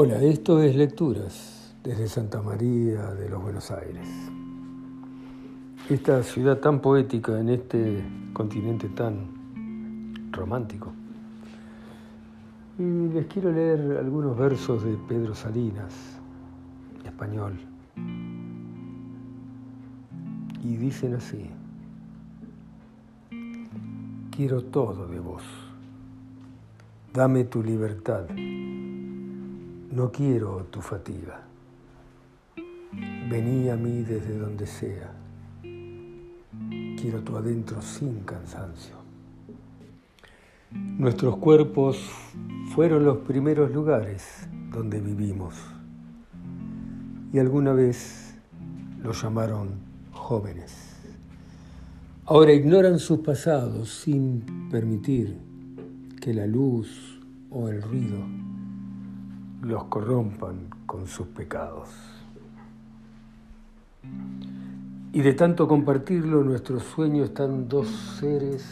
Hola, esto es Lecturas desde Santa María de los Buenos Aires. Esta ciudad tan poética en este continente tan romántico. Y les quiero leer algunos versos de Pedro Salinas, español. Y dicen así, quiero todo de vos, dame tu libertad no quiero tu fatiga. Vení a mí desde donde sea. Quiero tu adentro sin cansancio. Nuestros cuerpos fueron los primeros lugares donde vivimos y alguna vez los llamaron jóvenes. Ahora ignoran sus pasados sin permitir que la luz o el ruido los corrompan con sus pecados. Y de tanto compartirlo, nuestro sueño están dos seres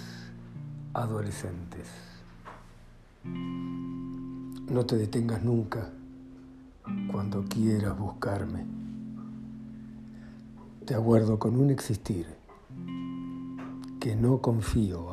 adolescentes. No te detengas nunca cuando quieras buscarme. Te aguardo con un existir que no confío